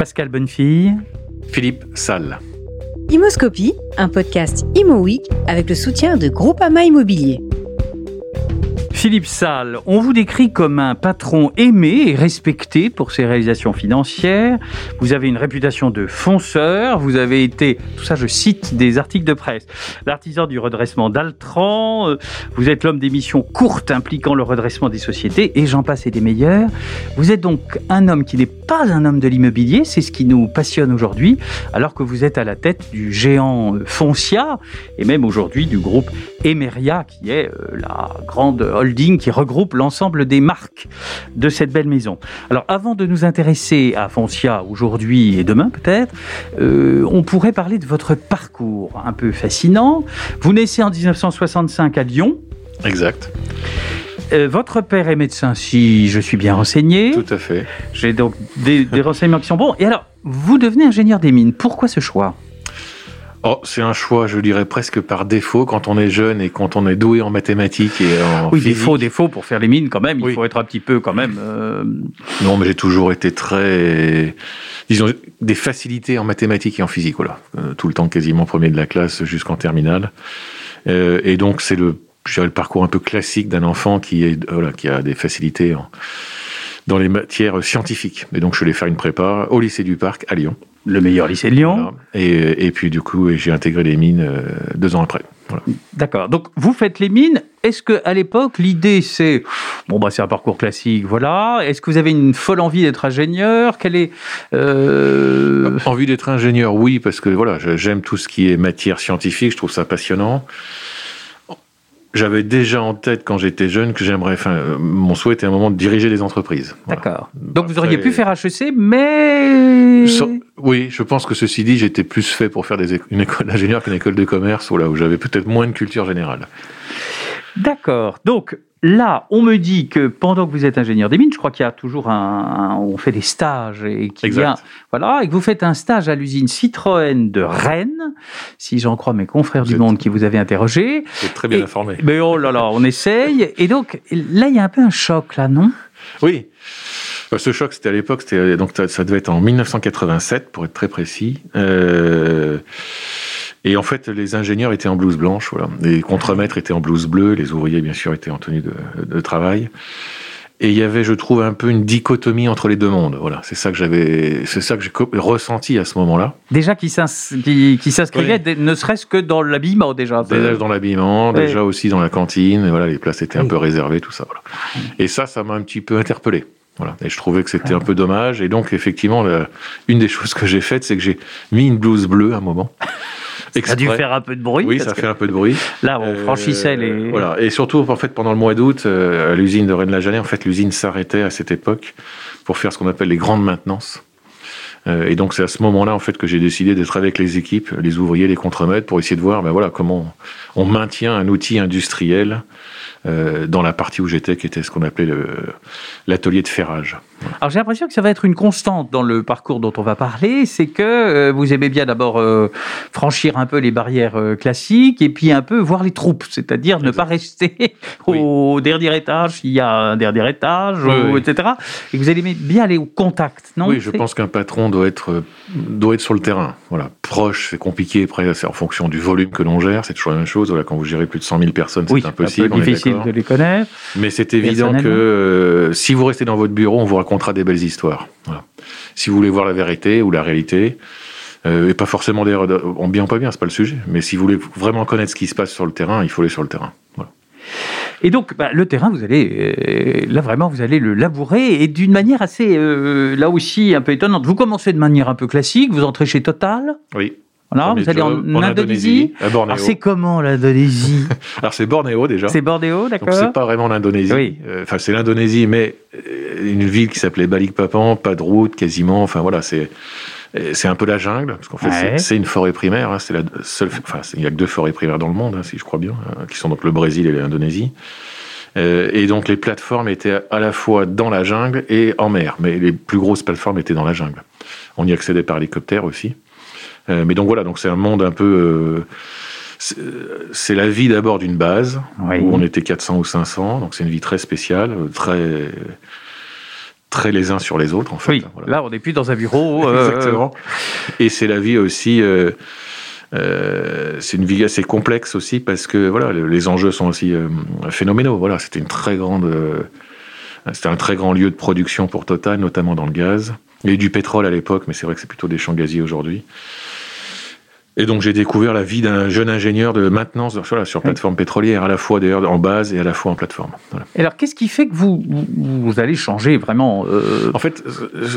Pascal Bonnefille. Philippe Salle. Imoscopie, un podcast Imo Week avec le soutien de Groupama Immobilier. Philippe Salle, on vous décrit comme un patron aimé et respecté pour ses réalisations financières. Vous avez une réputation de fonceur. Vous avez été, tout ça je cite des articles de presse, l'artisan du redressement d'Altran. Vous êtes l'homme des missions courtes impliquant le redressement des sociétés et j'en passe et des meilleurs. Vous êtes donc un homme qui n'est pas un homme de l'immobilier, c'est ce qui nous passionne aujourd'hui, alors que vous êtes à la tête du géant Foncia et même aujourd'hui du groupe Emeria qui est euh, la grande qui regroupe l'ensemble des marques de cette belle maison. Alors avant de nous intéresser à Foncia aujourd'hui et demain peut-être, euh, on pourrait parler de votre parcours un peu fascinant. Vous naissez en 1965 à Lyon. Exact. Euh, votre père est médecin, si je suis bien renseigné. Tout à fait. J'ai donc des, des renseignements qui sont bons. Et alors, vous devenez ingénieur des mines. Pourquoi ce choix? Oh, c'est un choix, je dirais presque par défaut quand on est jeune et quand on est doué en mathématiques et en oui, physique. défaut, défaut pour faire les mines quand même. Il faut être un petit peu quand même. Euh... Non, mais j'ai toujours été très, disons, des facilités en mathématiques et en physique. Voilà, euh, tout le temps quasiment premier de la classe jusqu'en terminale. Euh, et donc c'est le, je dirais, le parcours un peu classique d'un enfant qui est, voilà, qui a des facilités en, dans les matières scientifiques. Et donc je suis allé faire une prépa au lycée du Parc à Lyon le meilleur lycée de Lyon. Voilà. Et, et, puis du coup, j'ai intégré les mines euh, deux ans après. Voilà. D'accord. Donc vous faites les mines. Est-ce que à l'époque l'idée c'est bon bah c'est un parcours classique, voilà. Est-ce que vous avez une folle envie d'être ingénieur? Quelle est euh... envie d'être ingénieur Oui, parce que voilà, j'aime tout ce qui est matière scientifique. Je trouve ça passionnant j'avais déjà en tête quand j'étais jeune que j'aimerais, enfin, mon souhait était à un moment de diriger des entreprises. D'accord. Voilà. Donc Après, vous auriez pu faire HEC, mais oui, je pense que ceci dit, j'étais plus fait pour faire des une école d'ingénieur qu'une école de commerce, où j'avais peut-être moins de culture générale. D'accord. Donc là, on me dit que pendant que vous êtes ingénieur des mines, je crois qu'il y a toujours un, un on fait des stages et qu'il y a, voilà, et que vous faites un stage à l'usine Citroën de Rennes, si j'en crois mes confrères vous du monde qui vous avaient interrogé. C'est très bien et, informé. Mais oh là là, on essaye. Et donc là, il y a un peu un choc là, non? Oui. Ce choc, c'était à l'époque, c'était donc ça devait être en 1987 pour être très précis. Euh, et en fait, les ingénieurs étaient en blouse blanche, voilà. Les contremaîtres étaient en blouse bleue, les ouvriers, bien sûr, étaient en tenue de, de travail. Et il y avait, je trouve, un peu une dichotomie entre les deux mondes. Voilà, c'est ça que j'avais, c'est ça que j'ai ressenti à ce moment-là. Déjà qui s'inscrivait, oui. ne serait-ce que dans l'habillement déjà. Déjà dans l'habillement, oui. déjà aussi dans la cantine. Et voilà, les places étaient oui. un peu réservées, tout ça. Voilà. Et ça, ça m'a un petit peu interpellé. Voilà. Et je trouvais que c'était un peu dommage. Et donc, effectivement, la, une des choses que j'ai faites, c'est que j'ai mis une blouse bleue à un moment. Ça a dû faire un peu de bruit. Oui, ça fait un peu de bruit. Là, on franchissait les. Euh, Voilà. Et surtout, en fait, pendant le mois d'août, euh, à l'usine de Rennes-la-Jalais, en fait, l'usine s'arrêtait à cette époque pour faire ce qu'on appelle les grandes maintenances. Euh, et donc, c'est à ce moment-là, en fait, que j'ai décidé d'être avec les équipes, les ouvriers, les contremaîtres, pour essayer de voir, ben voilà, comment on maintient un outil industriel euh, dans la partie où j'étais, qui était ce qu'on appelait l'atelier de ferrage. Alors j'ai l'impression que ça va être une constante dans le parcours dont on va parler, c'est que euh, vous aimez bien d'abord euh, franchir un peu les barrières classiques et puis un peu voir les troupes, c'est-à-dire ne pas rester oui. au dernier étage, il y a un dernier étage, oui, ou, oui. etc. Et vous allez bien aller au contact, non? Oui, je pense qu'un patron doit être, doit être sur le terrain. Voilà, proche, c'est compliqué, après c'est en fonction du volume que l'on gère, c'est toujours la même chose. Voilà, quand vous gérez plus de 100 000 personnes, c'est impossible. Un peu difficile de les connaître. Mais c'est évident que euh, si vous restez dans votre bureau, on vous racontera des belles histoires. Voilà. Si vous voulez voir la vérité ou la réalité, euh, et pas forcément d'ailleurs en bien ou pas bien, c'est pas le sujet. Mais si vous voulez vraiment connaître ce qui se passe sur le terrain, il faut aller sur le terrain. Voilà. Et donc, bah, le terrain, vous allez, euh, là vraiment, vous allez le labourer et d'une manière assez, euh, là aussi, un peu étonnante. Vous commencez de manière un peu classique, vous entrez chez Total. Oui. Voilà, vous allez en, en Indonésie. Bornéo. Alors c'est comment l'Indonésie? Alors c'est Bornéo déjà. C'est Bornéo, d'accord. Donc c'est pas vraiment l'Indonésie. Oui. Enfin c'est l'Indonésie, mais une ville qui s'appelait Balikpapan, pas de route quasiment. Enfin voilà, c'est c'est un peu la jungle parce qu'en fait ouais. c'est une forêt primaire. Hein, c'est la seule. Enfin il y a que deux forêts primaires dans le monde, hein, si je crois bien, hein, qui sont donc le Brésil et l'Indonésie. Euh, et donc les plateformes étaient à la fois dans la jungle et en mer, mais les plus grosses plateformes étaient dans la jungle. On y accédait par hélicoptère aussi. Euh, mais donc voilà, donc c'est un monde un peu. Euh, c'est la vie d'abord d'une base oui. où on était 400 ou 500, donc c'est une vie très spéciale, très très les uns sur les autres, en fait. Oui, là, on n'est plus dans un bureau. Exactement. Et c'est la vie aussi. c'est une vie assez complexe aussi parce que voilà, les enjeux sont aussi phénoménaux. Voilà, c'était une très grande, c'était un très grand lieu de production pour Total, notamment dans le gaz. Eu du pétrole à l'époque, mais c'est vrai que c'est plutôt des champs gaziers aujourd'hui. Et donc j'ai découvert la vie d'un jeune ingénieur de maintenance voilà, sur plateforme pétrolière, à la fois d'ailleurs en base et à la fois en plateforme. Et alors qu'est-ce qui fait que vous, vous allez changer vraiment euh, En fait,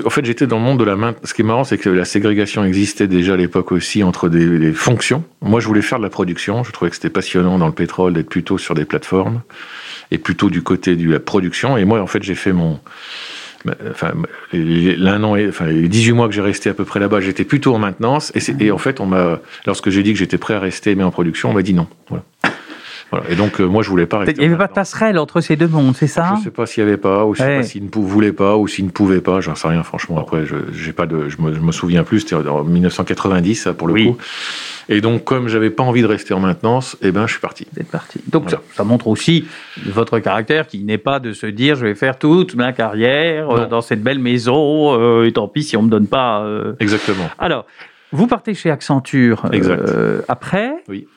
en fait j'étais dans le monde de la maintenance. Ce qui est marrant, c'est que la ségrégation existait déjà à l'époque aussi entre des, des, fonctions. Moi, je voulais faire de la production. Je trouvais que c'était passionnant dans le pétrole d'être plutôt sur des plateformes et plutôt du côté de la production. Et moi, en fait, j'ai fait mon enfin, l'un an, enfin, les 18 mois que j'ai resté à peu près là-bas, j'étais plutôt en maintenance. Et, et en fait, on m'a, lorsque j'ai dit que j'étais prêt à rester, mais en production, on m'a dit non. Voilà. Voilà. Et donc, euh, moi, je voulais pas rester. Il n'y avait pas de passerelle entre ces deux mondes, c'est ça Je ne sais pas s'il n'y avait pas, ou pas s'ils ne voulaient pas, ou s'ils ne pouvaient pas. J'en sais rien, franchement. Après, je, j'ai pas de, je me, je me souviens plus. C'était en 1990, pour le coup. Et donc, comme j'avais pas envie de rester en maintenance, eh ben, je suis parti. Vous êtes parti. Donc, ça, montre aussi votre caractère qui n'est pas de se dire je vais faire toute ma carrière euh, dans cette belle maison, euh, et tant pis si on me donne pas. Exactement. Alors, vous partez chez Accenture après. Oui.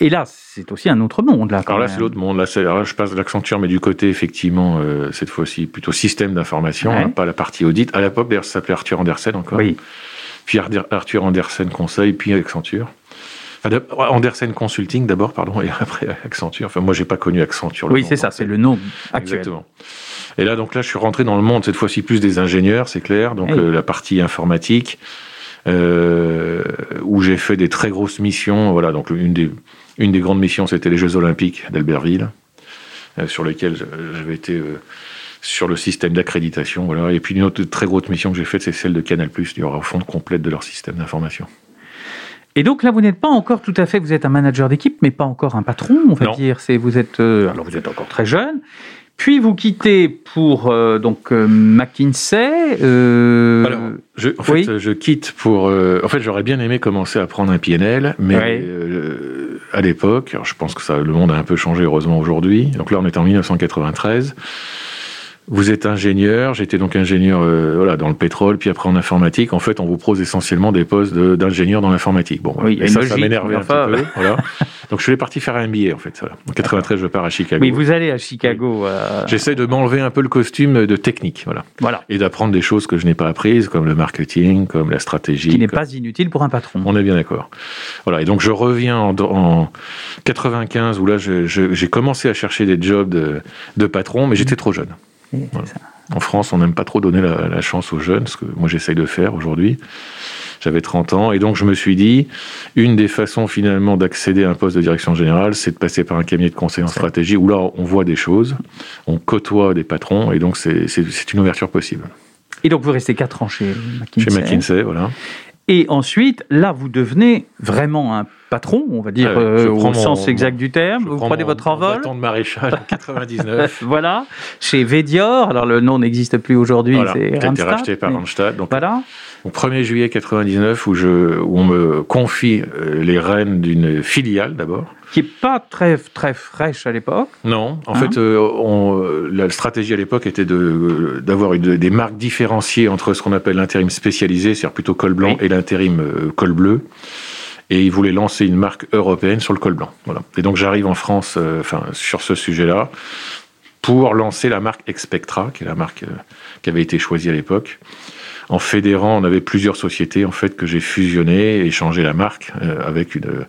Et là, c'est aussi un autre monde. Là, alors là, c'est l'autre monde. Là, là, je passe de l'Accenture, mais du côté, effectivement, cette fois-ci, plutôt système d'information, hein, pas la partie audit. À l'époque, d'ailleurs, ça s'appelait Arthur Andersen encore. Oui. Puis Arthur Andersen Conseil, puis Accenture. Andersen Consulting d'abord, pardon, et après Accenture. Enfin, moi, j'ai pas connu Accenture. Oui, c'est ça, c'est le nom actuel. Exactement. Et là, donc là, je suis rentré dans le monde cette fois-ci plus des ingénieurs, c'est clair. Donc euh, la partie informatique, euh, où j'ai fait des très grosses missions. Voilà, donc une des une des grandes missions, c'était les Jeux Olympiques d'Albertville, euh, sur lesquels j'avais été euh, sur le système d'accréditation. Voilà. Et puis une autre très grosse mission que j'ai faite, c'est celle de Canal+, du refonte complète de leur système d'information. Et donc là, vous n'êtes pas encore tout à fait, vous êtes un manager d'équipe, mais pas encore un patron, on va dire. C'est vous êtes, euh, alors vous êtes encore très jeune. Puis vous quittez pour euh, donc euh, McKinsey. alors, je, en fait, je quitte pour. en fait, j'aurais bien aimé commencer à prendre un PNL, mais à l'époque, je pense que ça, le monde a un peu changé heureusement aujourd'hui. Donc là, on est en 1993. Vous êtes ingénieur, j'étais donc ingénieur euh, voilà, dans le pétrole, puis après en informatique. En fait, on vous propose essentiellement des postes d'ingénieur dans l'informatique. Bon, oui, ça, ça m'énervait un peu. Voilà. Donc je suis parti faire un MBA en fait. En 93, je pars à Chicago. Oui, vous allez à Chicago. Euh... J'essaie de m'enlever un peu le costume de technique, voilà. Voilà. Et d'apprendre des choses que je n'ai pas apprises, comme le marketing, comme la stratégie. Qui n'est pas inutile pour un patron. On est bien d'accord. Voilà. Et donc je reviens en, en 95 où là j'ai commencé à chercher des jobs de, de patron, mais j'étais trop jeune. En France, on n'aime pas trop donner la, chance aux jeunes, ce que moi j'essaye de faire aujourd'hui. J'avais 30 ans, et donc je me suis dit, une des façons finalement d'accéder à un poste de direction générale, c'est de passer par un cabinet de conseil en stratégie, où là on voit des choses, on côtoie des patrons, et donc c'est une ouverture possible. Et donc vous restez 4 ans chez McKinsey. Chez McKinsey, voilà. Et ensuite, là, vous devenez vraiment un patron, on va dire, euh, au sens exact du terme. Vous prenez votre envol. de maréchal en 99. voilà, chez Vedior. Alors le nom n'existe plus aujourd'hui, voilà, c'est été racheté par Randstad. Donc, voilà. Au 1er juillet 99, où, je, où on me confie euh, les rênes d'une filiale d'abord. Qui n'est pas très, très fraîche à l'époque. Non, en hein fait, euh, on, la stratégie à l'époque était d'avoir des marques différenciées entre ce qu'on appelle l'intérim spécialisé, c'est-à-dire plutôt col blanc, et l'intérim col bleu et il voulait lancer une marque européenne sur le col blanc. Voilà. Et donc j'arrive en France, euh, enfin sur ce sujet-là, pour lancer la marque Expectra, qui est la marque euh, qui avait été choisie à l'époque. En fédérant, on avait plusieurs sociétés en fait que j'ai fusionnées et changé la marque euh, avec une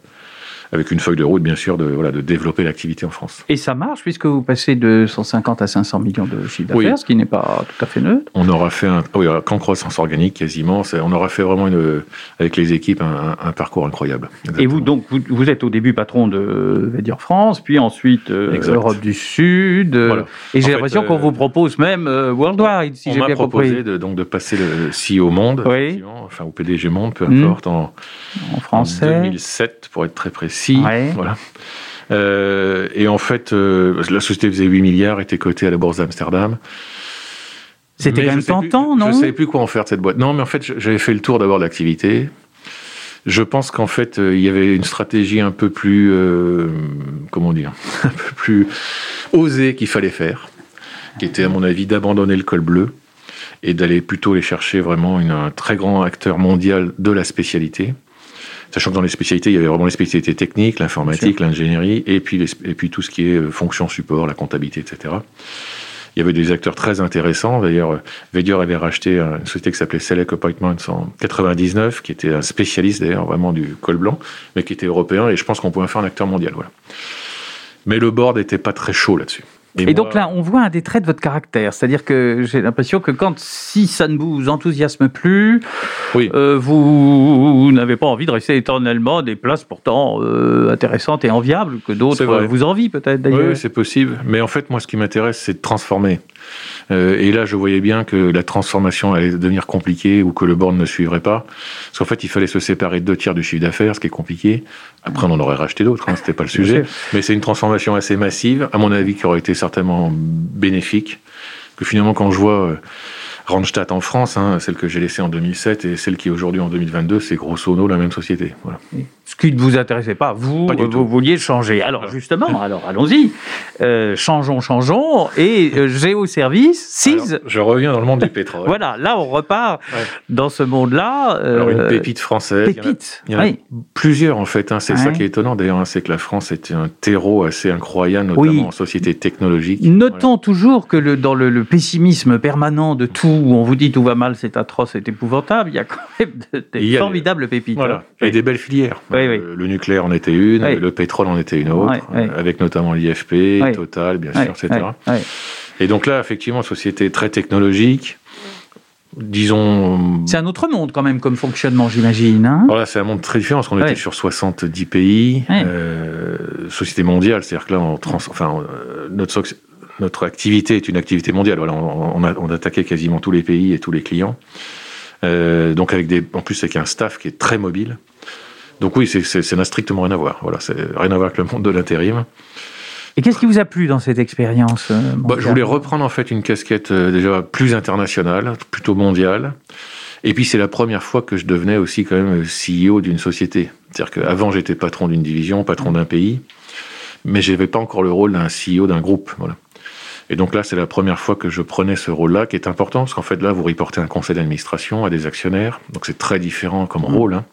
avec une feuille de route, bien sûr, de, voilà, de développer l'activité en France. Et ça marche, puisque vous passez de 150 à 500 millions de chiffre d'affaires, ce qui n'est pas tout à fait neutre. On aura fait, un, oui, qu'en croissance organique, quasiment, on aura fait vraiment, une, avec les équipes, un, parcours incroyable. Et vous, donc, vous, êtes au début patron de dire France, puis ensuite euh, Europe du Sud, euh, et j'ai l'impression qu'on euh, vous propose même Worldwide, si j'ai bien compris. On m'a proposé de, donc, de passer le CEO Monde, oui. enfin, au PDG Monde, peu importe, en, en français. En 2007, pour être très précis voilà. Euh, et en fait, euh, la société faisait 8 milliards, était cotée à la bourse d'Amsterdam. C'était quand même tentant, non Je ne savais plus quoi en faire de cette boîte. Non, mais en fait, j'avais fait le tour d'abord de l'activité. Je pense qu'en fait, euh, il y avait une stratégie un peu plus, comment dire, un peu plus osée qu'il fallait faire, qui était à mon avis d'abandonner le col bleu et d'aller plutôt les chercher vraiment une, un très grand acteur mondial de la spécialité. Sachant que dans les spécialités, il y avait vraiment les spécialités techniques, l'informatique, l'ingénierie, et puis, et puis tout ce qui est euh, fonction support, la comptabilité, etc. Il y avait des acteurs très intéressants. D'ailleurs, Vedior avait racheté une société qui s'appelait Select Appointments en 99, qui était un spécialiste d'ailleurs vraiment du col blanc, mais qui était européen, et je pense qu'on pouvait faire un acteur mondial. Voilà. Mais le board n'était pas très chaud là-dessus. Et, donc là, on voit un des traits de votre caractère, c'est-à-dire que j'ai l'impression que quand si ça ne vous enthousiasme plus, oui. euh, vous, n'avez pas envie de rester éternellement des places pourtant euh, intéressantes et enviables que d'autres vous envient peut-être d'ailleurs. Oui, c'est possible. Mais en fait, moi, ce qui m'intéresse, c'est de transformer. Euh, et là, je voyais bien que la transformation allait devenir compliquée ou que le board ne suivrait pas. Parce qu'en fait, il fallait se séparer de deux tiers du chiffre d'affaires, ce qui est compliqué. Après, on en aurait racheté d'autres, hein, c'était pas le sujet. Mais c'est une transformation assez massive, à mon avis, qui aurait été certainement bénéfique. Que finalement, quand je vois euh, Randstad en France, hein, celle que j'ai laissée en 2007 et celle qui est aujourd'hui en 2022, c'est grosso modo la même société. Voilà. Ce qui ne vous intéressait pas, vous, vous vouliez changer. Alors justement, alors allons-y, euh, changeons, changeons, et euh, Géoservice, CIS. Je reviens dans le monde du pétrole. voilà, là on repart dans ce monde-là. Euh, alors une pépite française. Pépite. Il y en a, plusieurs en fait. Hein, c'est ça qui est étonnant d'ailleurs, hein, c'est que la France était un terreau assez incroyable, notamment en société technologique. Notons toujours que le, dans le, le pessimisme permanent de tout où on vous dit tout va mal, c'est atroce, c'est épouvantable, il y a quand même des formidables pépites. Voilà. Hein. Et des belles filières. Le nucléaire en était une, le pétrole en était une autre, avec notamment l'IFP, Total, bien sûr, etc. Et donc là, effectivement, société très technologique, disons. C'est un autre monde quand même comme fonctionnement, j'imagine. Hein voilà, c'est un monde très différent parce qu'on était sur 70 pays, euh, société mondiale, c'est-à-dire que là, on trans, enfin, euh, notre notre activité est une activité mondiale. Voilà, on, a, on attaquait quasiment tous les pays et tous les clients. Euh, donc avec des, en plus avec un staff qui est très mobile. Donc oui, ça n'a strictement rien à voir. Voilà, c'est rien à voir avec le monde de l'intérim. Et qu'est-ce qui vous a plu dans cette expérience euh, bah, Je voulais reprendre en fait une casquette euh, déjà plus internationale, plutôt mondiale. Et puis c'est la première fois que je devenais aussi quand même CEO d'une société. C'est-à-dire qu'avant j'étais patron d'une division, patron d'un pays, mais je n'avais pas encore le rôle d'un CEO d'un groupe. Voilà. Et donc là, c'est la première fois que je prenais ce rôle-là, qui est important, parce qu'en fait, là, vous reportez un conseil d'administration à des actionnaires, donc c'est très différent comme mmh. rôle. Hein.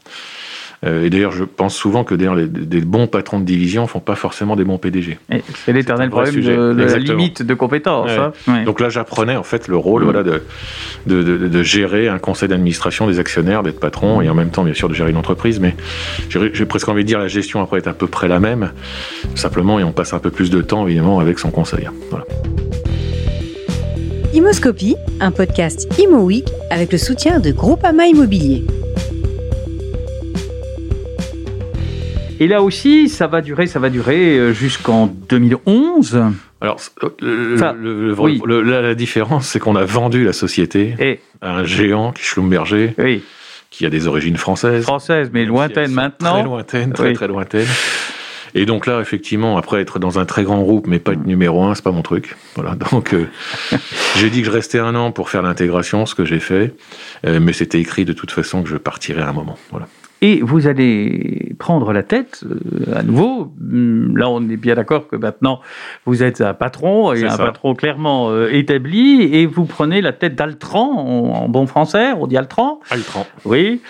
Euh, et d'ailleurs, je pense souvent que d'ailleurs, les, des bons patrons de division ne font pas forcément des bons PDG. C'est l'éternel problème de, la limite de compétences. Hein. Donc là, j'apprenais en fait le rôle voilà, de, de, de, gérer un conseil d'administration des actionnaires, d'être patron, et en même temps, bien sûr, de gérer une entreprise. Mais j'ai presque envie de dire la gestion après est à peu près la même, simplement, et on passe un peu plus de temps, évidemment, avec son conseil. Voilà. Imoscopie, un podcast Imo avec le soutien de Groupama Immobilier. Et là aussi, ça va durer, ça va durer euh, jusqu'en 2011. Alors, euh, la, différence, c'est qu'on a vendu la société à un géant, Schlumberger, qui a des origines françaises. Françaises, mais lointaines maintenant. Très lointaines, très très lointaines. Et donc là, effectivement, après être dans un très grand groupe, mais pas être numéro un, c'est pas mon truc. Voilà. Donc, euh, j'ai dit que je restais un an pour faire l'intégration, ce que j'ai fait. mais c'était écrit de toute façon que je partirais à un moment. Voilà. Et vous allez prendre la tête euh, à nouveau. Hum, là, on est bien d'accord que maintenant, vous êtes un patron, et un patron clairement euh, établi, et vous prenez la tête d'Altran, en, bon français, on dit Altran Altran. Oui.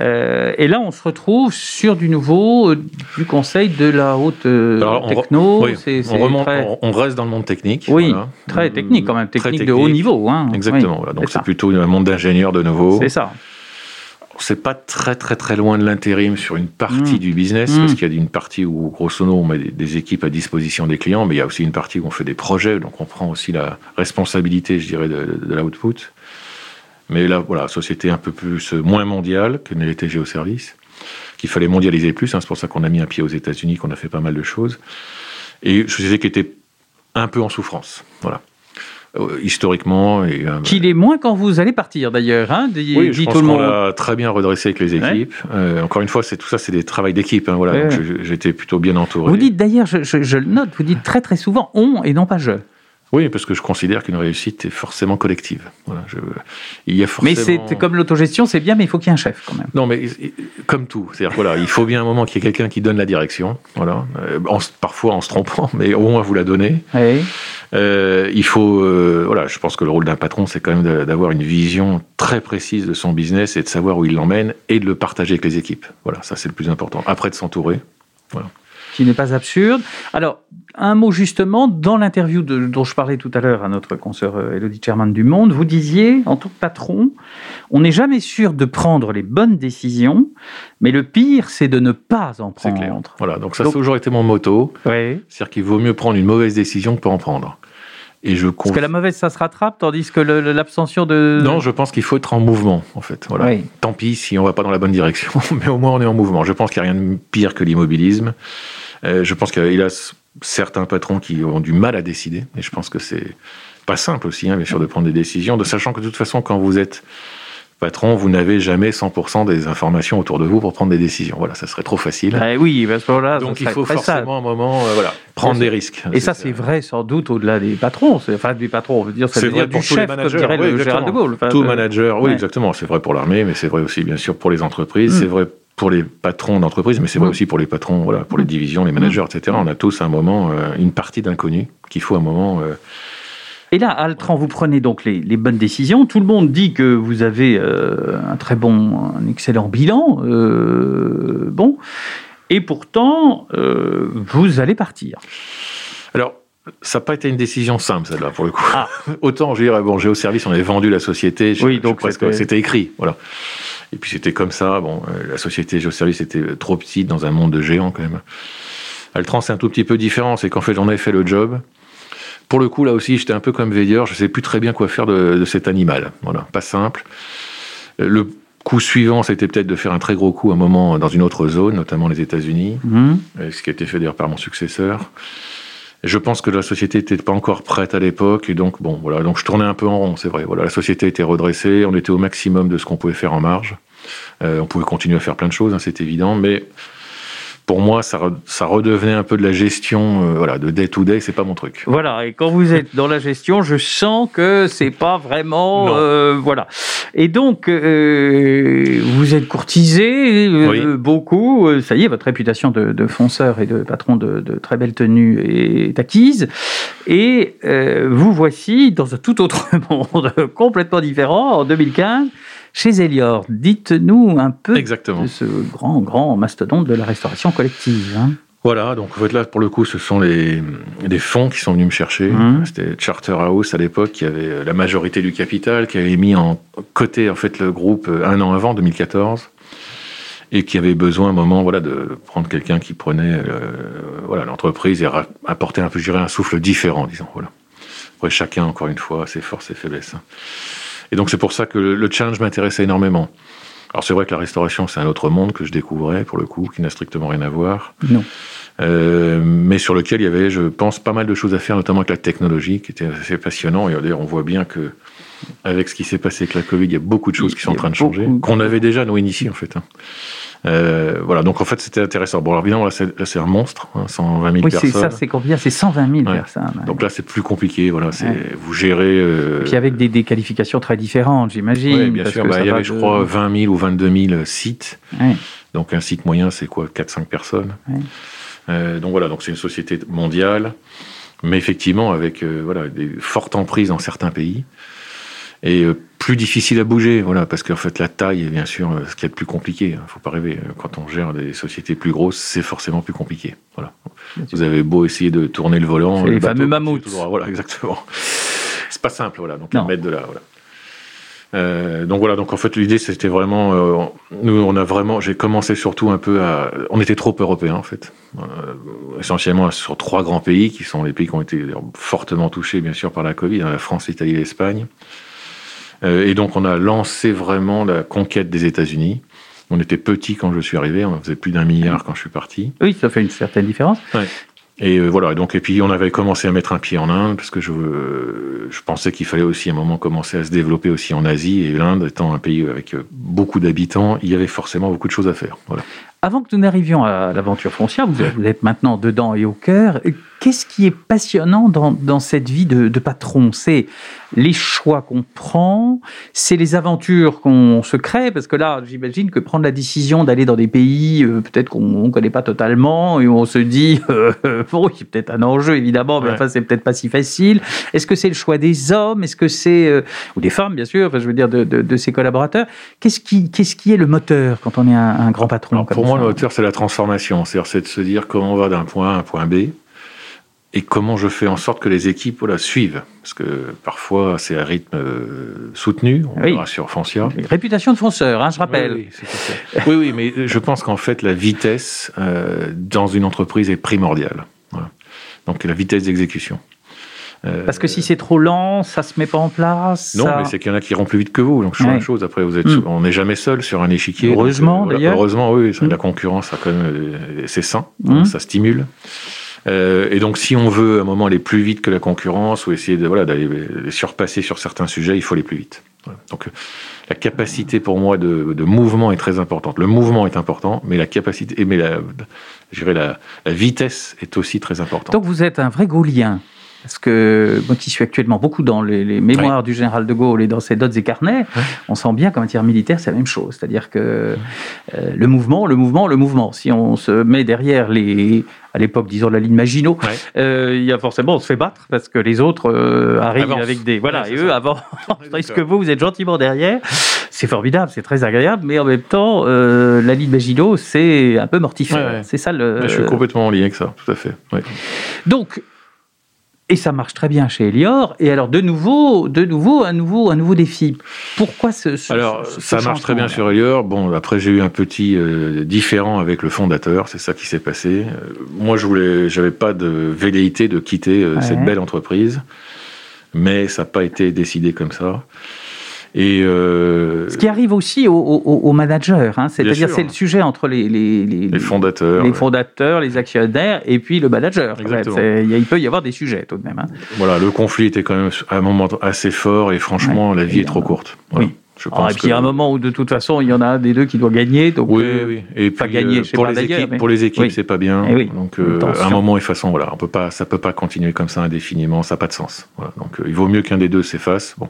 Euh, et là, on se retrouve sur du nouveau, du conseil de la haute techno. on, on, reste dans le monde technique. Oui, très technique quand même, technique, de haut niveau. Hein. Exactement. Donc c'est plutôt un monde d'ingénieurs de nouveau. C'est ça c'est pas très très très loin de l'intérim sur une partie mmh. du business, mmh. parce qu'il y a une partie où, grosso modo, on met des, équipes à disposition des clients, mais il y a aussi une partie où on fait des projets, donc on prend aussi la responsabilité, je dirais, de, l'output. Mais là, voilà, société un peu plus euh, moins mondiale que ne l'était Géoservice, qu'il fallait mondialiser plus, hein, c'est pour ça qu'on a mis un pied aux États-Unis, qu'on a fait pas mal de choses, et société qui était un peu en souffrance, voilà. Euh, historiquement. Et, euh, Qu'il est moins quand vous allez partir d'ailleurs. Hein, oui, je pense qu'on l'a très bien redressé avec les équipes. Euh, encore une fois, c'est tout ça, c'est des travaux d'équipe. Hein, voilà, j'étais plutôt bien entouré. Vous dites d'ailleurs, je, je, le note, vous dites très très souvent on et non pas je. Oui, parce que je considère qu'une réussite est forcément collective. Voilà, je, il y a forcément... Mais c'est comme l'autogestion, c'est bien, mais il faut qu'il y ait un chef quand même. Non, mais comme tout, c'est-à-dire voilà, il faut bien un moment qu'il y ait quelqu'un qui donne la direction. Voilà, euh, parfois en se trompant, mais au moins vous la donnez. Oui. Euh, il faut, euh, voilà, je pense que le rôle d'un patron, c'est quand même d'avoir une vision très précise de son business et de savoir où il l'emmène et de le partager avec les équipes. Voilà, ça c'est le plus important. Après de s'entourer. Voilà qui n'est pas absurde. Alors, un mot justement, dans l'interview dont je parlais tout à l'heure à notre consoeur euh, Elodie Sherman du Monde, vous disiez, en tant que patron, on n'est jamais sûr de prendre les bonnes décisions, mais le pire, c'est de ne pas en prendre. Clair. Voilà, donc ça, a toujours été mon motto. Oui. C'est-à-dire qu'il vaut mieux prendre une mauvaise décision que pas en prendre. Et je Parce que la mauvaise, ça se rattrape, tandis que l'abstention de... Non, je pense qu'il faut être en mouvement, en fait. Voilà. Tant pis si on va pas dans la bonne direction, mais au moins on est en mouvement. Je pense qu'il n'y a rien de pire que l'immobilisme. Euh, je pense qu'il a certains patrons qui ont du mal à décider, et je pense que c'est pas simple aussi, hein, bien sûr, de prendre des décisions, de sachant que de toute façon, quand vous êtes patron, vous n'avez jamais 100% des informations autour de vous pour prendre des décisions. Voilà, ça serait trop facile. Ah oui, parce que là, donc il faut forcément un moment, euh, voilà, prendre des risques. Et ça, c'est vrai sans doute au-delà des patrons. Enfin, des patrons, on veut dire, c'est vrai pour du chef, les managers, comme dirait le Gérald de Gaulle. Tout manager, oui, exactement. C'est vrai pour l'armée, mais c'est vrai aussi, bien sûr, pour les entreprises. Hmm. C'est vrai pour les patrons d'entreprise, mais c'est vrai aussi pour les patrons, voilà, pour les divisions, les managers, etc. On a tous un moment, euh, une partie d'inconnu qu'il faut un moment. Euh, et là, Altran, vous prenez donc les, bonnes décisions. Tout le monde dit que vous avez euh, un très bon, un excellent bilan. bon, et pourtant, vous allez partir. Alors, ça n'a pas été une décision simple, celle-là, pour le coup. Ah. Autant, je dirais, bon, Géoservice, on avait vendu la société. Oui, donc c'était écrit, voilà. Et puis c'était comme ça. Bon, euh, la société Géoservice était trop petite dans un monde de géants quand même. Altran, c'est un tout petit peu différent. C'est qu'en fait, j'en avais fait le job. Pour le coup, là aussi, j'étais un peu comme veilleur. Je ne sais plus très bien quoi faire de, cet animal. Voilà, pas simple. Le coup suivant, c'était peut-être de faire un très gros coup à un moment dans une autre zone, notamment les États-Unis, mmh. ce qui a été fait d'ailleurs par mon successeur. Je pense que la société n'était pas encore prête à l'époque, et donc bon, voilà, donc je tournais un peu en rond, c'est vrai. Voilà, la société était redressée, on était au maximum de ce qu'on pouvait faire en marge. Euh, on pouvait continuer à faire plein de choses, hein, c'est évident, mais pour moi, ça, ça, redevenait un peu de la gestion, euh, voilà, de day to day, c'est pas mon truc. Voilà, et quand vous êtes dans la gestion, je sens que c'est pas vraiment, euh, voilà. Et donc, euh, vous êtes courtisé beaucoup. Ça y est, votre réputation de, fonceur et de patron de, de, très belle tenue est acquise. Et vous voici dans un tout autre monde, complètement différent, en 2015 chez Elior. Dites-nous un peu de ce grand, grand mastodonte de la restauration collective. Hein. Voilà, donc en fait là, pour le coup, ce sont les, fonds qui sont venus me chercher. Mmh. C'était Charterhouse à l'époque qui avait euh, la majorité du capital, qui avait mis en côté en fait le groupe euh, un an avant, 2014, et qui avait besoin à un moment voilà de prendre quelqu'un qui prenait euh, voilà l'entreprise et apporter un peu, je un souffle différent, disons voilà. Après chacun encore une fois ses forces et faiblesses. Hein. Et donc c'est pour ça que le challenge m'intéressait énormément. Alors c'est vrai que la restauration, c'est un autre monde que je découvrais, pour le coup, qui n'a strictement rien à voir. Non. Euh, mais sur lequel il y avait, je pense, pas mal de choses à faire, notamment avec la technologie, qui était assez passionnant. Et d'ailleurs, on voit bien que, avec ce qui s'est passé avec la Covid, il y a beaucoup de choses qui sont en train de changer, qu'on avait déjà, nous, initiés, en fait. Hein. Euh, voilà, donc en fait c'était intéressant. Bon, alors évidemment, là c'est un monstre, 120 hein, 000 personnes. Oui, c'est ça, c'est combien? C'est 120 000 personnes. Donc là c'est plus compliqué, voilà, vous gérez. Euh... Puis avec des, des, qualifications très différentes, j'imagine. Oui, bien sûr, bah, il y avait, je crois, 20 000 ou 22 000 sites. Donc un site moyen, c'est quoi? 4-5 personnes. Euh, donc voilà, donc c'est une société mondiale, mais effectivement avec voilà, des fortes emprises dans certains pays et plus difficile à bouger, voilà, parce qu'en fait la taille est bien sûr euh, ce qui est le plus compliqué. Il hein, faut pas rêver. Euh, quand on gère des sociétés plus grosses, c'est forcément plus compliqué. Voilà. Vous avez beau essayer de tourner le volant, le les fameux mammouths. Voilà, exactement. C'est pas simple, voilà. Donc mettre de là, voilà. Euh, donc voilà, donc en fait l'idée c'était vraiment, nous on a vraiment, j'ai commencé surtout un peu à, on était trop européens en fait, essentiellement sur trois grands pays qui sont les pays qui ont été fortement touchés bien sûr par la Covid, hein, la France, l'Italie et l'Espagne. Euh, et donc on a lancé vraiment la conquête des États-Unis. On était petit quand je suis arrivé, on faisait plus d'un milliard quand je suis parti. Oui, ça fait une certaine différence. Et euh, voilà, donc, et puis on avait commencé à mettre un pied en Inde, parce que je, je pensais qu'il fallait aussi à un moment commencer à se développer aussi en Asie, et l'Inde étant un pays avec beaucoup d'habitants, il y avait forcément beaucoup de choses à faire. Voilà. Avant que nous n'arrivions à l'aventure foncière, vous êtes maintenant dedans et au cœur. Qu'est-ce qui est passionnant dans, dans cette vie de, de patron? C'est les choix qu'on prend, c'est les aventures qu'on se crée, parce que là, j'imagine que prendre la décision d'aller dans des pays euh, peut-être qu'on ne connaît pas totalement, et où on se dit, euh, bon, il y a peut-être un enjeu évidemment, mais enfin c'est peut-être pas si facile. Est-ce que c'est le choix des hommes? Est-ce que c'est euh, ou des femmes bien sûr Enfin, je veux dire de, de, de ses collaborateurs? Qu'est-ce qui, qu'est-ce qui est le moteur quand on est un, un grand patron Pour moi, le moteur c'est la transformation, c'est-à-dire c'est de se dire comment on va d'un point A à un point B et comment je fais en sorte que les équipes voilà, suivent? Parce que parfois, c'est un rythme euh, soutenu, on oui. sur Foncia. Réputation de fonceur, hein, je rappelle. Oui, oui, oui, oui mais je pense qu'en fait, la vitesse euh, dans une entreprise est primordiale. Voilà. Donc la vitesse d'exécution. Euh, Parce que si c'est trop lent, ça se met pas en place. Non, ça... mais c'est qu'il y en a qui iront plus vite que vous. Donc, c'est ouais. la chose. Après, vous êtes, mmh. on n'est jamais seul sur un échiquier. Heureusement, donc, d'ailleurs. Heureusement, oui. Mmh. La concurrence, ça, quand même, c'est sain. Mmh. Ça stimule. Euh, et donc, si on veut à un moment aller plus vite que la concurrence ou essayer de voilà d'aller surpasser sur certains sujets, il faut aller plus vite. Donc, la capacité pour moi de, de, mouvement est très importante. Le mouvement est important, mais la capacité, mais la, la, la vitesse est aussi très importante. Donc, vous êtes un vrai gaulien. Parce que moi qui suis actuellement beaucoup dans les, les mémoires oui. du général de Gaulle et dans ses notes et carnets, oui. on sent bien qu'en matière militaire, c'est la même chose. C'est-à-dire que euh, le mouvement, le mouvement, le mouvement. Si on se met derrière les, à l'époque, disons la ligne Maginot, ouais. euh, il y a forcément, on se fait battre parce que les autres euh, arrivent Avance. avec des, voilà, ouais, et eux avant. Est-ce que vous, vous êtes gentiment derrière C'est formidable, c'est très agréable, mais en même temps, euh, la ligne Maginot, c'est un peu mortifère. C'est ça le. je suis complètement lié avec ça, tout à fait. Donc et ça marche très bien chez Elior. Et alors, de nouveau, de nouveau, un nouveau, un nouveau défi. Pourquoi ce, ce Alors, ce, ça marche très bien sur Elior. Bon, après, j'ai eu un petit euh, différent avec le fondateur. C'est ça qui s'est passé. Euh, moi, je voulais, j'avais pas de velléité de quitter euh, ouais. cette belle entreprise, mais ça n'a pas été décidé comme ça. Et euh, Ce qui arrive aussi aux, aux, aux managers, hein, c'est-à-dire c'est le sujet entre les, les, les, les fondateurs, les, fondateurs, les actionnaires et puis le manager. Il peut y avoir des sujets tout de même. Hein. Voilà, le conflit était quand même à un moment assez fort et franchement ouais, la vie est trop courte. Voilà. Oui. Je pense Alors, et puis, il y a un moment où, de toute façon, il y en a un des deux qui doit gagner. Donc, oui, euh, oui. Et puis, gagner, pour, les équipes, mais... pour les équipes, oui. c'est pas bien. Oui. Donc, euh, à un moment, de toute façon, voilà, on peut pas, ça peut pas continuer comme ça indéfiniment. Ça n'a pas de sens. Voilà. Donc, euh, il vaut mieux qu'un des deux s'efface. Bon.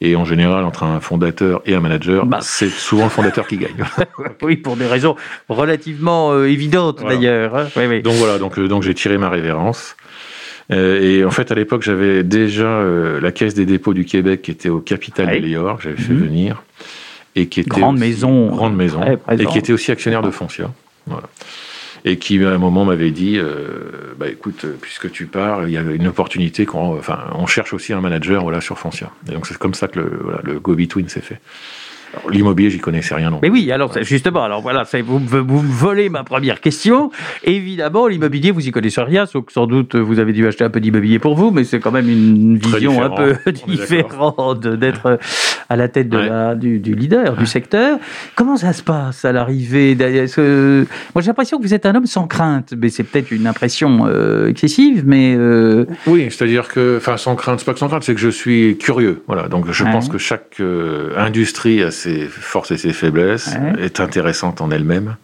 Et en général, entre un fondateur et un manager, bah. c'est souvent le fondateur qui gagne. oui, pour des raisons relativement euh, évidentes voilà. d'ailleurs. Hein. Oui, oui. Donc voilà, donc, donc j'ai tiré ma révérence. Euh, et en fait, à l'époque, j'avais déjà euh, la Caisse des dépôts du Québec qui était au capital oui. de Léor, que j'avais fait mmh. venir. Et qui était grande aussi, maison. Grande maison. et qui était aussi actionnaire de Foncia. Voilà. Et qui, à un moment, m'avait dit euh, bah, écoute, puisque tu pars, il y a une opportunité qu'on enfin, on cherche aussi un manager voilà, sur Foncia. Et donc, c'est comme ça que le, voilà, le go-between s'est fait. L'immobilier, j'y connaissais rien non. Mais oui, alors justement, alors voilà, vous, vous me volez ma première question. Évidemment, l'immobilier, vous y connaissez rien, sauf que sans doute vous avez dû acheter un peu d'immobilier pour vous, mais c'est quand même une vision un peu différente d'être à la tête de ouais. la, du, du, leader du secteur. Comment ça se passe à l'arrivée. Moi, j'ai l'impression que vous êtes un homme sans crainte, mais c'est peut-être une impression euh, excessive, mais euh... oui, c'est-à-dire que, enfin, sans crainte, c'est pas que sans crainte, c'est que je suis curieux. Voilà, donc je ouais. pense que chaque euh, industrie a ses forces et ses faiblesses, ouais. est intéressante en elle-même.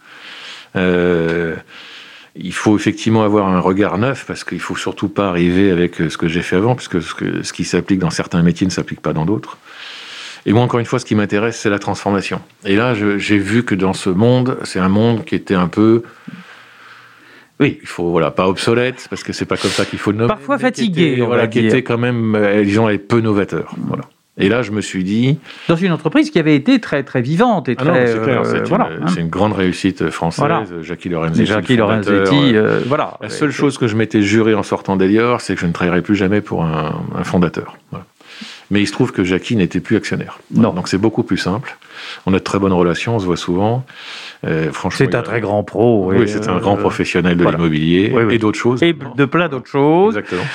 Euh, il faut effectivement avoir un regard neuf parce qu'il faut surtout pas arriver avec ce que j'ai fait avant, puisque ce, que, ce qui s'applique dans certains métiers ne s'applique pas dans d'autres. Et moi, encore une fois, ce qui m'intéresse, c'est la transformation. Et là, j'ai vu que dans ce monde, c'est un monde qui était un peu oui, il faut voilà pas obsolète parce que c'est pas comme ça qu'il faut le nommer. Parfois fatigué, qui était, voilà, qui était quand même, euh, disons, peu novateur. Voilà. Et là, je me suis dit. Dans une entreprise qui avait été très, très vivante et ah très. c'est, euh, une, voilà, hein. une, grande réussite française. Voilà. Jackie Lorenzetti. Jackie Lorenzetti, euh, voilà. La seule chose que je m'étais juré en sortant d'Elior, c'est que je ne travaillerai plus jamais pour un, un fondateur. Voilà. Mais il se trouve que Jackie n'était plus actionnaire. Non. Donc c'est beaucoup plus simple. On a de très bonnes relations, on se voit souvent. Euh, franchement, c'est un très grand pro. Oui, c'est un grand professionnel de voilà. l'immobilier oui, oui. et d'autres choses. Et de plein d'autres choses. Exactement.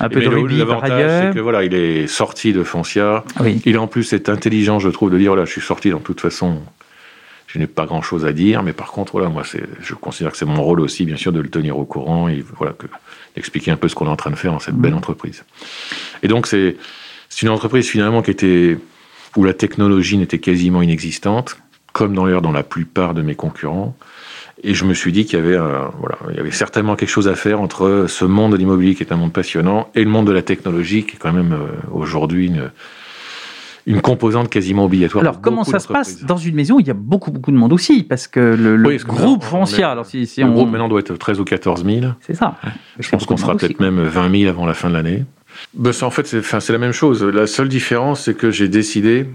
Un peu de rugby par ailleurs. c'est que voilà, il est sorti de Foncia. Oui. Il a en plus cette intelligence, je trouve, de dire voilà, je suis sorti. Donc, de toute façon, je n'ai pas grand chose à dire, mais par contre, voilà, moi, c'est, je considère que c'est mon rôle aussi, bien sûr, de le tenir au courant et voilà, que, d'expliquer un peu ce qu'on est en train de faire dans cette mmh. belle entreprise. Et donc, c'est, c'est une entreprise finalement qui était où la technologie n'était quasiment inexistante, comme d'ailleurs dans la plupart de mes concurrents. Et je me suis dit qu'il y avait, voilà, il y avait certainement quelque chose à faire entre ce monde de l'immobilier qui est un monde passionnant et le monde de la technologie qui est quand même aujourd'hui une, une composante quasiment obligatoire. Alors, comment ça se passe dans une maison? Il y a beaucoup, beaucoup de monde aussi, parce que le, groupe foncier. Alors, si, le on... groupe maintenant doit être 13 ou 14 000. C'est ça. Je pense qu'on sera peut-être même 20 000 avant la fin de l'année. Ben, en fait, c'est la même chose. La seule différence, c'est que j'ai décidé.